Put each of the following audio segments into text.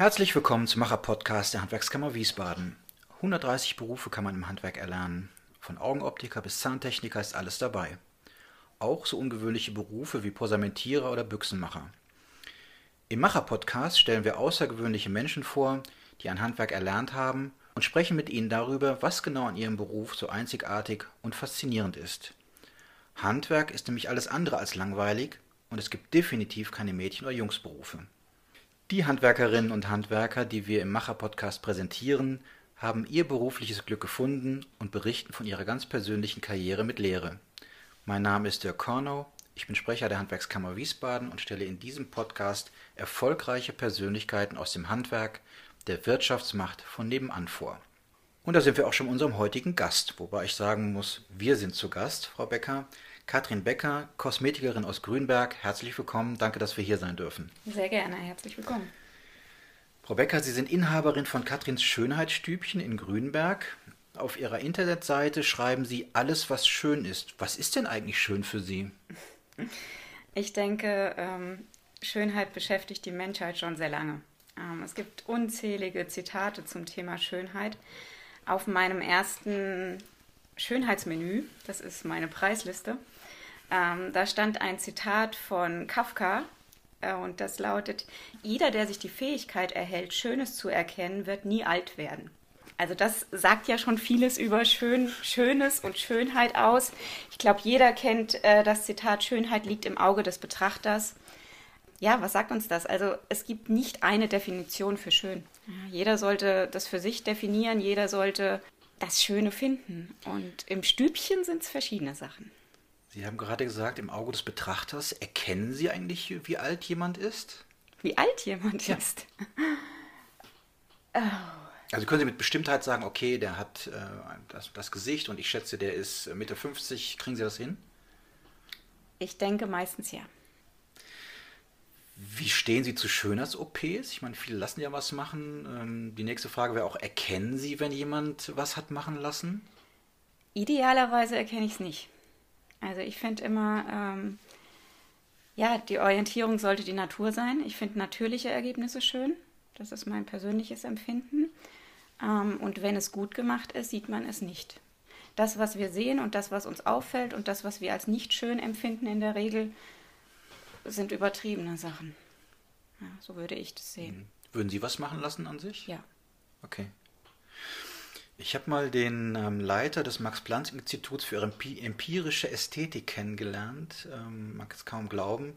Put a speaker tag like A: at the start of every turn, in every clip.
A: Herzlich willkommen zum Macher-Podcast der Handwerkskammer Wiesbaden. 130 Berufe kann man im Handwerk erlernen. Von Augenoptiker bis Zahntechniker ist alles dabei. Auch so ungewöhnliche Berufe wie Posamentierer oder Büchsenmacher. Im Macher-Podcast stellen wir außergewöhnliche Menschen vor, die ein Handwerk erlernt haben und sprechen mit ihnen darüber, was genau an ihrem Beruf so einzigartig und faszinierend ist. Handwerk ist nämlich alles andere als langweilig und es gibt definitiv keine Mädchen- oder Jungsberufe. Die Handwerkerinnen und Handwerker, die wir im Macher-Podcast präsentieren, haben ihr berufliches Glück gefunden und berichten von ihrer ganz persönlichen Karriere mit Lehre. Mein Name ist Dirk Kornow, ich bin Sprecher der Handwerkskammer Wiesbaden und stelle in diesem Podcast erfolgreiche Persönlichkeiten aus dem Handwerk, der Wirtschaftsmacht von nebenan vor. Und da sind wir auch schon unserem heutigen Gast, wobei ich sagen muss, wir sind zu Gast, Frau Becker. Katrin Becker, Kosmetikerin aus Grünberg. Herzlich willkommen. Danke, dass wir hier sein dürfen.
B: Sehr gerne. Herzlich willkommen.
A: Frau Becker, Sie sind Inhaberin von Katrins Schönheitsstübchen in Grünberg. Auf Ihrer Internetseite schreiben Sie alles, was schön ist. Was ist denn eigentlich schön für Sie?
B: Ich denke, ähm, Schönheit beschäftigt die Menschheit schon sehr lange. Ähm, es gibt unzählige Zitate zum Thema Schönheit. Auf meinem ersten Schönheitsmenü, das ist meine Preisliste, ähm, da stand ein Zitat von Kafka äh, und das lautet, jeder, der sich die Fähigkeit erhält, Schönes zu erkennen, wird nie alt werden. Also das sagt ja schon vieles über Schön, Schönes und Schönheit aus. Ich glaube, jeder kennt äh, das Zitat, Schönheit liegt im Auge des Betrachters. Ja, was sagt uns das? Also es gibt nicht eine Definition für schön. Jeder sollte das für sich definieren, jeder sollte das Schöne finden. Und im Stübchen sind es verschiedene Sachen.
A: Sie haben gerade gesagt, im Auge des Betrachters erkennen Sie eigentlich, wie alt jemand ist?
B: Wie alt jemand ja. ist?
A: oh. Also können Sie mit Bestimmtheit sagen, okay, der hat äh, das, das, Gesicht und ich schätze, der ist Mitte 50. Kriegen Sie das hin?
B: Ich denke meistens ja.
A: Wie stehen Sie zu Schönheits-OPs? Ich meine, viele lassen ja was machen. Ähm, die nächste Frage wäre auch, erkennen Sie, wenn jemand was hat machen lassen?
B: Idealerweise erkenne ich es nicht. Also ich finde immer, ähm, ja, die Orientierung sollte die Natur sein. Ich finde natürliche Ergebnisse schön. Das ist mein persönliches Empfinden. Ähm, und wenn es gut gemacht ist, sieht man es nicht. Das, was wir sehen und das, was uns auffällt und das, was wir als nicht schön empfinden in der Regel, sind übertriebene Sachen. Ja, so würde ich das sehen. Mhm.
A: Würden Sie was machen lassen an sich?
B: Ja.
A: Okay. Ich habe mal den ähm, Leiter des Max-Planck-Instituts für empirische Ästhetik kennengelernt. Ähm, mag es kaum glauben.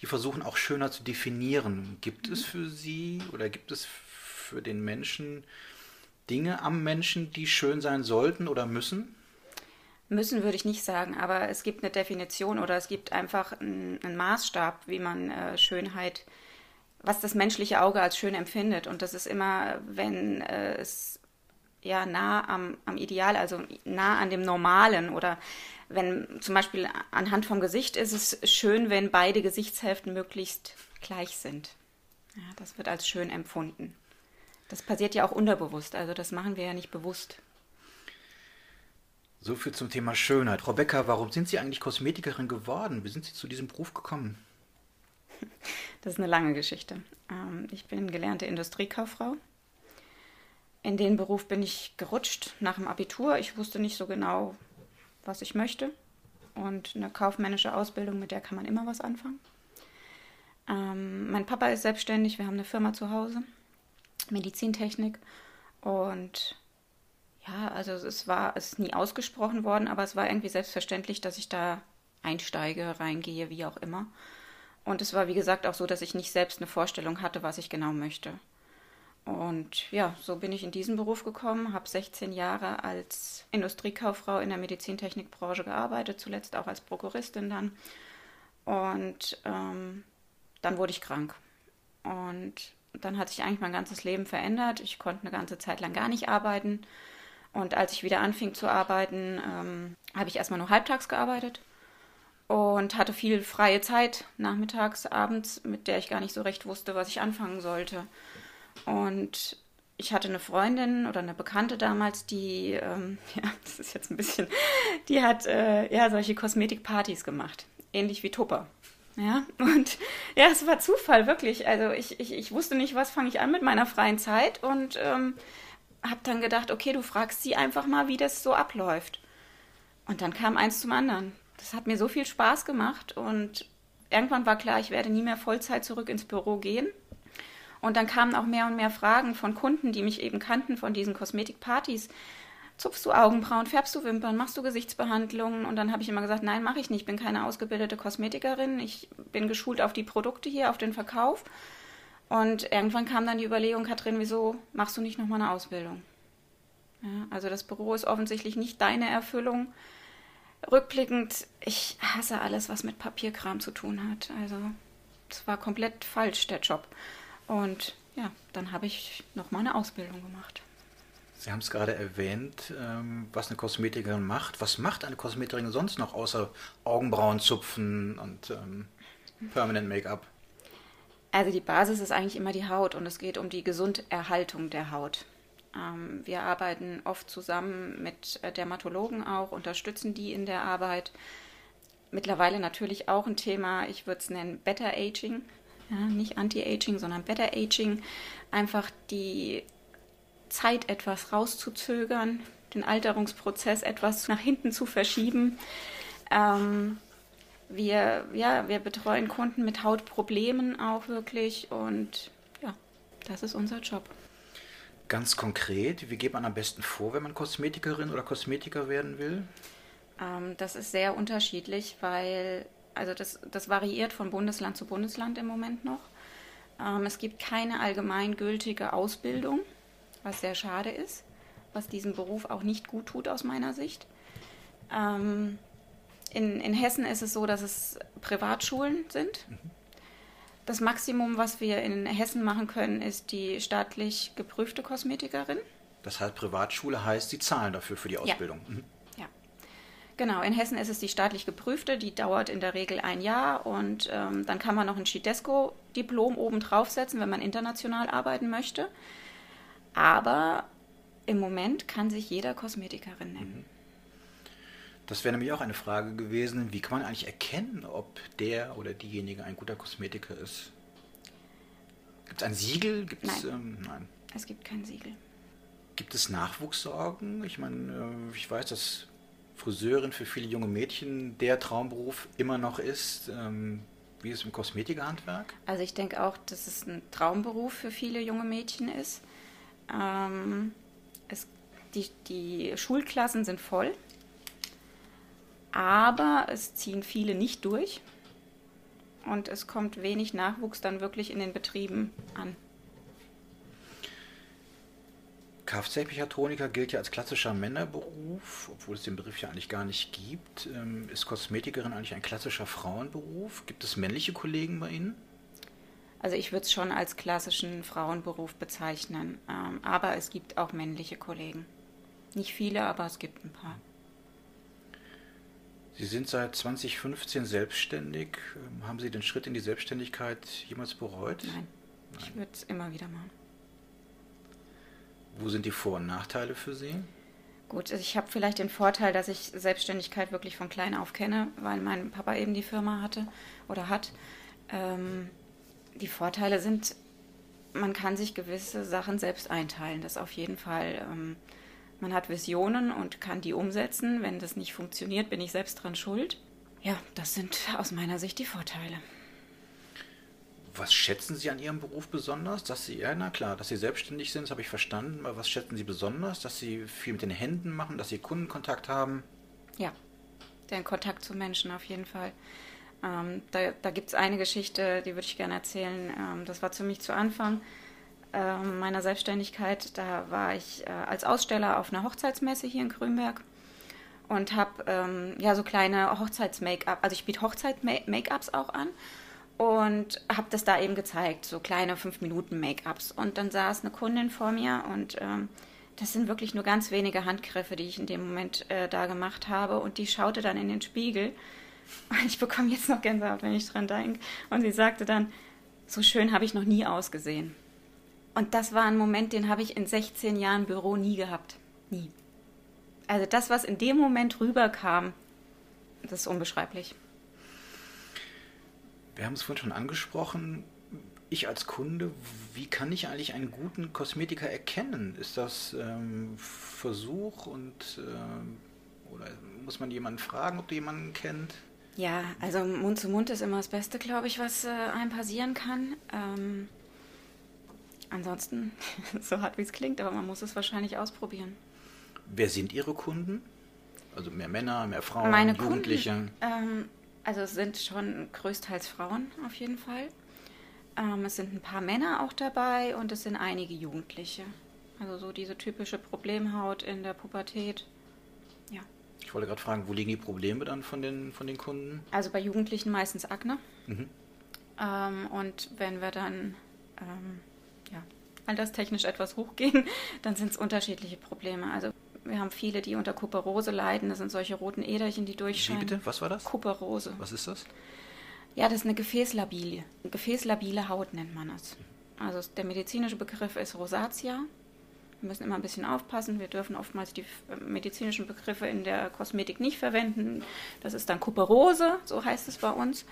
A: Die versuchen auch schöner zu definieren. Gibt es für Sie oder gibt es für den Menschen Dinge am Menschen, die schön sein sollten oder müssen?
B: Müssen würde ich nicht sagen, aber es gibt eine Definition oder es gibt einfach einen, einen Maßstab, wie man äh, Schönheit, was das menschliche Auge als schön empfindet. Und das ist immer, wenn äh, es ja nah am, am Ideal, also nah an dem Normalen oder wenn zum Beispiel anhand vom Gesicht ist es schön, wenn beide Gesichtshälften möglichst gleich sind. Ja, das wird als schön empfunden. Das passiert ja auch unterbewusst, also das machen wir ja nicht bewusst.
A: So viel zum Thema Schönheit. Becker, warum sind Sie eigentlich Kosmetikerin geworden? Wie sind Sie zu diesem Beruf gekommen?
B: Das ist eine lange Geschichte. Ähm, ich bin gelernte Industriekauffrau in den Beruf bin ich gerutscht nach dem Abitur. Ich wusste nicht so genau, was ich möchte. Und eine kaufmännische Ausbildung, mit der kann man immer was anfangen. Ähm, mein Papa ist selbstständig, wir haben eine Firma zu Hause, Medizintechnik. Und ja, also es war, es ist nie ausgesprochen worden, aber es war irgendwie selbstverständlich, dass ich da einsteige, reingehe, wie auch immer. Und es war, wie gesagt, auch so, dass ich nicht selbst eine Vorstellung hatte, was ich genau möchte. Und ja, so bin ich in diesen Beruf gekommen, habe 16 Jahre als Industriekauffrau in der Medizintechnikbranche gearbeitet, zuletzt auch als Prokuristin dann. Und ähm, dann wurde ich krank. Und dann hat sich eigentlich mein ganzes Leben verändert. Ich konnte eine ganze Zeit lang gar nicht arbeiten. Und als ich wieder anfing zu arbeiten, ähm, habe ich erstmal nur halbtags gearbeitet und hatte viel freie Zeit nachmittags, abends, mit der ich gar nicht so recht wusste, was ich anfangen sollte. Und ich hatte eine Freundin oder eine Bekannte damals, die, ähm, ja, das ist jetzt ein bisschen, die hat äh, ja solche Kosmetikpartys gemacht, ähnlich wie Tupper. Ja, und ja, es war Zufall, wirklich. Also ich, ich, ich wusste nicht, was fange ich an mit meiner freien Zeit und ähm, habe dann gedacht, okay, du fragst sie einfach mal, wie das so abläuft. Und dann kam eins zum anderen. Das hat mir so viel Spaß gemacht und irgendwann war klar, ich werde nie mehr Vollzeit zurück ins Büro gehen. Und dann kamen auch mehr und mehr Fragen von Kunden, die mich eben kannten von diesen Kosmetikpartys. Zupfst du Augenbrauen, färbst du Wimpern, machst du Gesichtsbehandlungen? Und dann habe ich immer gesagt, nein, mache ich nicht. Ich bin keine ausgebildete Kosmetikerin. Ich bin geschult auf die Produkte hier, auf den Verkauf. Und irgendwann kam dann die Überlegung, Katrin, wieso machst du nicht nochmal eine Ausbildung? Ja, also das Büro ist offensichtlich nicht deine Erfüllung. Rückblickend, ich hasse alles, was mit Papierkram zu tun hat. Also es war komplett falsch, der Job. Und ja, dann habe ich nochmal eine Ausbildung gemacht.
A: Sie haben es gerade erwähnt, ähm, was eine Kosmetikerin macht. Was macht eine Kosmetikerin sonst noch außer Augenbrauen zupfen und ähm, Permanent Make-up?
B: Also die Basis ist eigentlich immer die Haut und es geht um die Gesunderhaltung der Haut. Ähm, wir arbeiten oft zusammen mit äh, Dermatologen auch, unterstützen die in der Arbeit. Mittlerweile natürlich auch ein Thema, ich würde es nennen Better Aging. Ja, nicht Anti-Aging, sondern Better Aging. Einfach die Zeit etwas rauszuzögern, den Alterungsprozess etwas nach hinten zu verschieben. Ähm, wir, ja, wir betreuen Kunden mit Hautproblemen auch wirklich und ja, das ist unser Job.
A: Ganz konkret, wie geht man am besten vor, wenn man Kosmetikerin oder Kosmetiker werden will?
B: Ähm, das ist sehr unterschiedlich, weil, also das, das variiert von Bundesland zu Bundesland im Moment noch. Ähm, es gibt keine allgemeingültige Ausbildung, was sehr schade ist, was diesem Beruf auch nicht gut tut aus meiner Sicht. Ähm, in, in Hessen ist es so, dass es Privatschulen sind. Mhm. Das Maximum, was wir in Hessen machen können, ist die staatlich geprüfte Kosmetikerin.
A: Das heißt, Privatschule heißt, Sie zahlen dafür für die Ausbildung.
B: Ja. Mhm. Genau, in Hessen ist es die staatlich geprüfte, die dauert in der Regel ein Jahr und ähm, dann kann man noch ein Schidesco-Diplom oben draufsetzen, wenn man international arbeiten möchte. Aber im Moment kann sich jeder Kosmetikerin nennen. Mhm.
A: Das wäre nämlich auch eine Frage gewesen, wie kann man eigentlich erkennen, ob der oder diejenige ein guter Kosmetiker ist? Gibt es ein Siegel?
B: Gibt's, nein. Ähm, nein. Es gibt kein Siegel.
A: Gibt es Nachwuchssorgen? Ich meine, äh, ich weiß, dass Friseurin für viele junge Mädchen der Traumberuf immer noch ist. Ähm, wie ist es im Kosmetikhandwerk?
B: Also ich denke auch, dass es ein Traumberuf für viele junge Mädchen ist. Ähm, es, die, die Schulklassen sind voll aber es ziehen viele nicht durch und es kommt wenig Nachwuchs dann wirklich in den Betrieben an.
A: Kfz-Mechatroniker gilt ja als klassischer Männerberuf, obwohl es den Begriff ja eigentlich gar nicht gibt. Ähm, ist Kosmetikerin eigentlich ein klassischer Frauenberuf? Gibt es männliche Kollegen bei Ihnen?
B: Also ich würde es schon als klassischen Frauenberuf bezeichnen, ähm, aber es gibt auch männliche Kollegen. Nicht viele, aber es gibt ein paar.
A: Sie sind seit 2015 selbstständig. Ähm, haben Sie den Schritt in die Selbstständigkeit jemals bereut?
B: Nein, Nein. ich würde es immer wieder machen.
A: Wo sind die Vor- und Nachteile für Sie?
B: Gut, also ich habe vielleicht den Vorteil, dass ich Selbstständigkeit wirklich von klein auf kenne, weil mein Papa eben die Firma hatte oder hat. Ähm, die Vorteile sind, man kann sich gewisse Sachen selbst einteilen. Das auf jeden Fall. Ähm, man hat Visionen und kann die umsetzen. Wenn das nicht funktioniert, bin ich selbst dran schuld. Ja, das sind aus meiner Sicht die Vorteile.
A: Was schätzen Sie an Ihrem Beruf besonders? Dass Sie, ja, na klar, dass Sie selbstständig sind, das habe ich verstanden. Aber was schätzen Sie besonders? Dass Sie viel mit den Händen machen, dass Sie Kundenkontakt haben?
B: Ja, den Kontakt zu Menschen auf jeden Fall. Ähm, da da gibt es eine Geschichte, die würde ich gerne erzählen. Ähm, das war ziemlich zu Anfang äh, meiner Selbstständigkeit. Da war ich äh, als Aussteller auf einer Hochzeitsmesse hier in Grünberg und habe ähm, ja so kleine Hochzeits-Make-up, also ich biete Hochzeit-Make-ups auch an und habe das da eben gezeigt, so kleine 5-Minuten-Make-ups. Und dann saß eine Kundin vor mir und ähm, das sind wirklich nur ganz wenige Handgriffe, die ich in dem Moment äh, da gemacht habe. Und die schaute dann in den Spiegel. Und ich bekomme jetzt noch Gänsehaut, wenn ich dran denke. Und sie sagte dann, so schön habe ich noch nie ausgesehen. Und das war ein Moment, den habe ich in 16 Jahren Büro nie gehabt. Nie. Also das, was in dem Moment rüberkam, das ist unbeschreiblich.
A: Wir haben es vorhin schon angesprochen. Ich als Kunde, wie kann ich eigentlich einen guten Kosmetiker erkennen? Ist das ähm, Versuch und äh, oder muss man jemanden fragen, ob du jemanden kennt?
B: Ja, also Mund zu Mund ist immer das Beste, glaube ich, was äh, einem passieren kann. Ähm, ansonsten, so hart wie es klingt, aber man muss es wahrscheinlich ausprobieren.
A: Wer sind Ihre Kunden? Also mehr Männer, mehr Frauen,
B: Meine
A: Jugendliche?
B: Kunden, ähm, also es sind schon größtenteils Frauen auf jeden Fall. Ähm, es sind ein paar Männer auch dabei und es sind einige Jugendliche. Also so diese typische Problemhaut in der Pubertät. Ja.
A: Ich wollte gerade fragen, wo liegen die Probleme dann von den, von den Kunden?
B: Also bei Jugendlichen meistens Akne. Mhm. Ähm, und wenn wir dann ähm, ja, alterstechnisch etwas hochgehen, dann sind es unterschiedliche Probleme. Also wir haben viele, die unter Kuperose leiden. Das sind solche roten Äderchen, die durchscheinen.
A: Wie bitte? Was war das?
B: Kuperose.
A: Was ist das?
B: Ja, das ist eine Gefäßlabile. Gefäßlabile Haut nennt man das. Also der medizinische Begriff ist Rosatia. Wir müssen immer ein bisschen aufpassen. Wir dürfen oftmals die äh, medizinischen Begriffe in der Kosmetik nicht verwenden. Das ist dann Kuperose, so heißt es bei uns.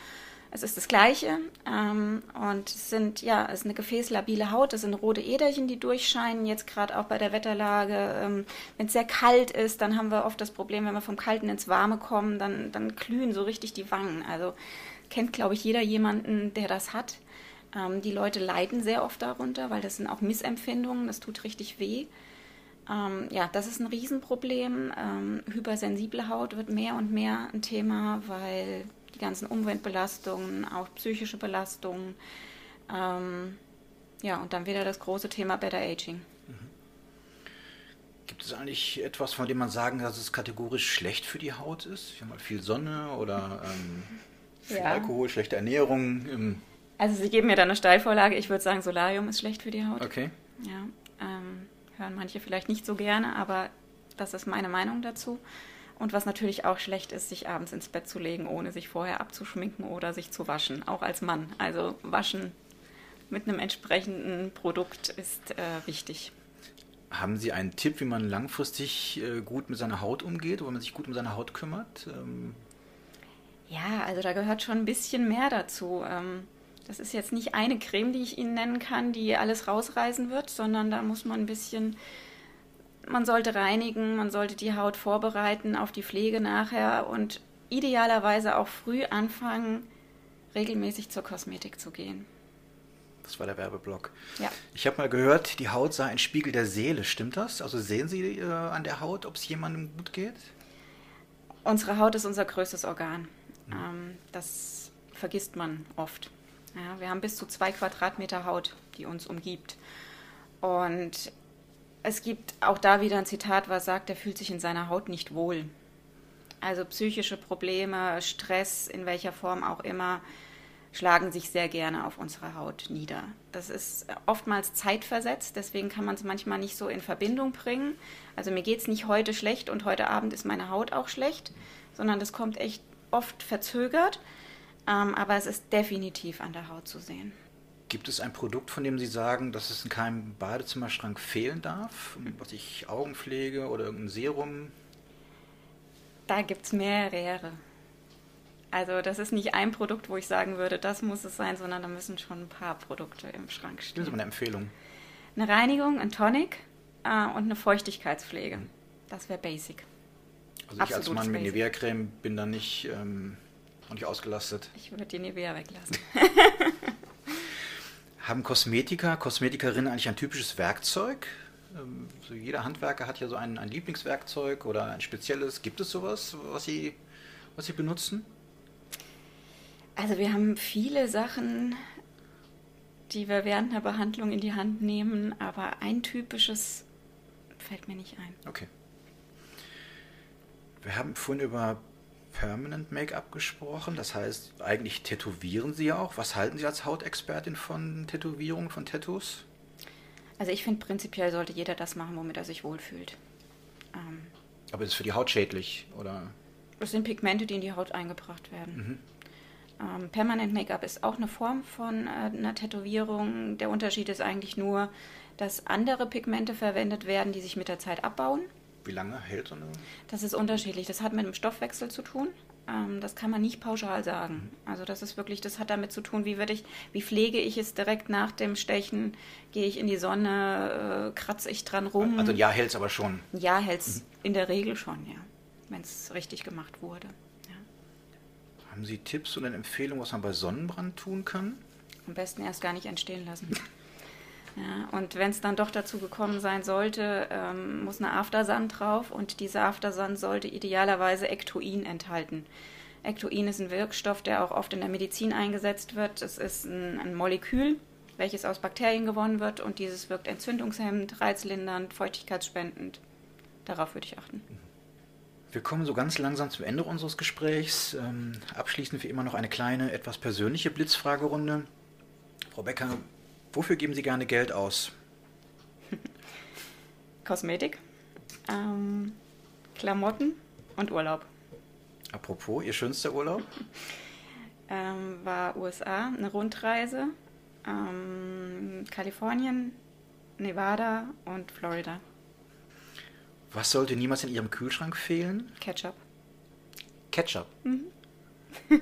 B: Es ist das Gleiche. Ähm, und es sind, ja, es ist eine gefäßlabile Haut. Es sind rote Äderchen, die durchscheinen. Jetzt gerade auch bei der Wetterlage. Ähm, wenn es sehr kalt ist, dann haben wir oft das Problem, wenn wir vom Kalten ins Warme kommen, dann, dann glühen so richtig die Wangen. Also kennt, glaube ich, jeder jemanden, der das hat. Ähm, die Leute leiden sehr oft darunter, weil das sind auch Missempfindungen. Das tut richtig weh. Ähm, ja, das ist ein Riesenproblem. Ähm, hypersensible Haut wird mehr und mehr ein Thema, weil die ganzen Umweltbelastungen, auch psychische Belastungen. Ähm, ja, und dann wieder das große Thema Better Aging. Mhm.
A: Gibt es eigentlich etwas, von dem man sagen kann, dass es kategorisch schlecht für die Haut ist? Wir haben mal viel Sonne oder ähm, viel ja. Alkohol, schlechte Ernährung.
B: also Sie geben mir da eine Steilvorlage. Ich würde sagen, Solarium ist schlecht für die Haut.
A: Okay.
B: Ja, ähm, hören manche vielleicht nicht so gerne, aber das ist meine Meinung dazu. Und was natürlich auch schlecht ist, sich abends ins Bett zu legen, ohne sich vorher abzuschminken oder sich zu waschen, auch als Mann. Also waschen mit einem entsprechenden Produkt ist äh, wichtig.
A: Haben Sie einen Tipp, wie man langfristig äh, gut mit seiner Haut umgeht, wo man sich gut um seine Haut kümmert? Ähm
B: ja, also da gehört schon ein bisschen mehr dazu. Ähm, das ist jetzt nicht eine Creme, die ich Ihnen nennen kann, die alles rausreißen wird, sondern da muss man ein bisschen man sollte reinigen, man sollte die Haut vorbereiten auf die Pflege nachher und idealerweise auch früh anfangen, regelmäßig zur Kosmetik zu gehen.
A: Das war der Werbeblock.
B: Ja.
A: Ich habe mal gehört, die Haut sei ein Spiegel der Seele. Stimmt das? Also sehen Sie äh, an der Haut, ob es jemandem gut geht?
B: Unsere Haut ist unser größtes Organ. Mhm. Ähm, das vergisst man oft. Ja, wir haben bis zu zwei Quadratmeter Haut, die uns umgibt. Und es gibt auch da wieder ein Zitat, was sagt, er fühlt sich in seiner Haut nicht wohl. Also psychische Probleme, Stress, in welcher Form auch immer, schlagen sich sehr gerne auf unsere Haut nieder. Das ist oftmals zeitversetzt, deswegen kann man es manchmal nicht so in Verbindung bringen. Also mir geht es nicht heute schlecht und heute Abend ist meine Haut auch schlecht, sondern das kommt echt oft verzögert, ähm, aber es ist definitiv an der Haut zu sehen.
A: Gibt es ein Produkt, von dem Sie sagen, dass es in keinem Badezimmerschrank fehlen darf? Was ich Augenpflege oder irgendein Serum?
B: Da gibt es mehrere. Also das ist nicht ein Produkt, wo ich sagen würde, das muss es sein, sondern da müssen schon ein paar Produkte im Schrank stehen.
A: Das ist eine Empfehlung.
B: Eine Reinigung, ein Tonic äh, und eine Feuchtigkeitspflege. Mhm. Das wäre basic.
A: Also ich als Mann mit Nivea-Creme bin da nicht, ähm, nicht ausgelastet.
B: Ich würde die Nivea weglassen.
A: Haben Kosmetiker, Kosmetikerinnen eigentlich ein typisches Werkzeug? Ähm, so jeder Handwerker hat ja so ein, ein Lieblingswerkzeug oder ein spezielles. Gibt es sowas, was Sie, was Sie benutzen?
B: Also wir haben viele Sachen, die wir während einer Behandlung in die Hand nehmen, aber ein typisches fällt mir nicht ein.
A: Okay. Wir haben vorhin über Permanent Make-up gesprochen. Das heißt, eigentlich tätowieren Sie ja auch. Was halten Sie als Hautexpertin von Tätowierungen, von Tattoos?
B: Also ich finde, prinzipiell sollte jeder das machen, womit er sich wohlfühlt.
A: Ähm, Aber ist es für die Haut schädlich, oder?
B: Das sind Pigmente, die in die Haut eingebracht werden. Mhm. Ähm, Permanent Make-up ist auch eine Form von äh, einer Tätowierung. Der Unterschied ist eigentlich nur, dass andere Pigmente verwendet werden, die sich mit der Zeit abbauen.
A: Wie lange hält so eine?
B: Das ist unterschiedlich. Das hat mit dem Stoffwechsel zu tun. Ähm, das kann man nicht pauschal sagen. Also das ist wirklich, das hat damit zu tun, wie würde ich, wie pflege ich es direkt nach dem Stechen? Gehe ich in die Sonne, äh, kratze ich dran rum?
A: Also ein Jahr hält es aber schon.
B: Ein Jahr hält es mhm. in der Regel schon, ja. Wenn es richtig gemacht wurde. Ja.
A: Haben Sie Tipps oder Empfehlungen, was man bei Sonnenbrand tun kann?
B: Am besten erst gar nicht entstehen lassen. Ja, und wenn es dann doch dazu gekommen sein sollte, ähm, muss eine Aftersun drauf und diese Aftersun sollte idealerweise Ektoin enthalten. Ektoin ist ein Wirkstoff, der auch oft in der Medizin eingesetzt wird. Es ist ein, ein Molekül, welches aus Bakterien gewonnen wird und dieses wirkt entzündungshemmend, reizlindernd, feuchtigkeitsspendend. Darauf würde ich achten.
A: Wir kommen so ganz langsam zum Ende unseres Gesprächs. Ähm, abschließend wie immer noch eine kleine, etwas persönliche Blitzfragerunde. Frau Becker, Wofür geben Sie gerne Geld aus?
B: Kosmetik, ähm, Klamotten und Urlaub.
A: Apropos, Ihr schönster Urlaub?
B: ähm, war USA, eine Rundreise, ähm, Kalifornien, Nevada und Florida.
A: Was sollte niemals in Ihrem Kühlschrank fehlen?
B: Ketchup.
A: Ketchup? Mhm.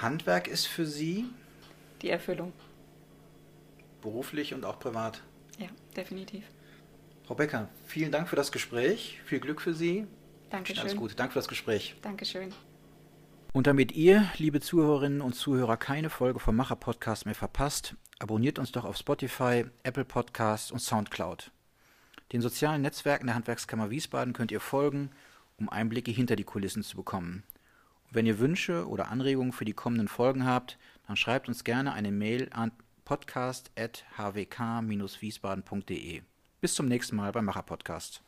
A: Handwerk ist für Sie?
B: Die Erfüllung
A: beruflich und auch privat.
B: Ja, definitiv.
A: Frau Becker, vielen Dank für das Gespräch. Viel Glück für Sie.
B: Dankeschön.
A: Alles Gute. Danke für das Gespräch.
B: Dankeschön.
A: Und damit ihr, liebe Zuhörerinnen und Zuhörer, keine Folge vom Macher Podcast mehr verpasst, abonniert uns doch auf Spotify, Apple Podcasts und Soundcloud. Den sozialen Netzwerken der Handwerkskammer Wiesbaden könnt ihr folgen, um Einblicke hinter die Kulissen zu bekommen. Und wenn ihr Wünsche oder Anregungen für die kommenden Folgen habt, dann schreibt uns gerne eine Mail an podcast.hwk-wiesbaden.de. Bis zum nächsten Mal beim Macher Podcast.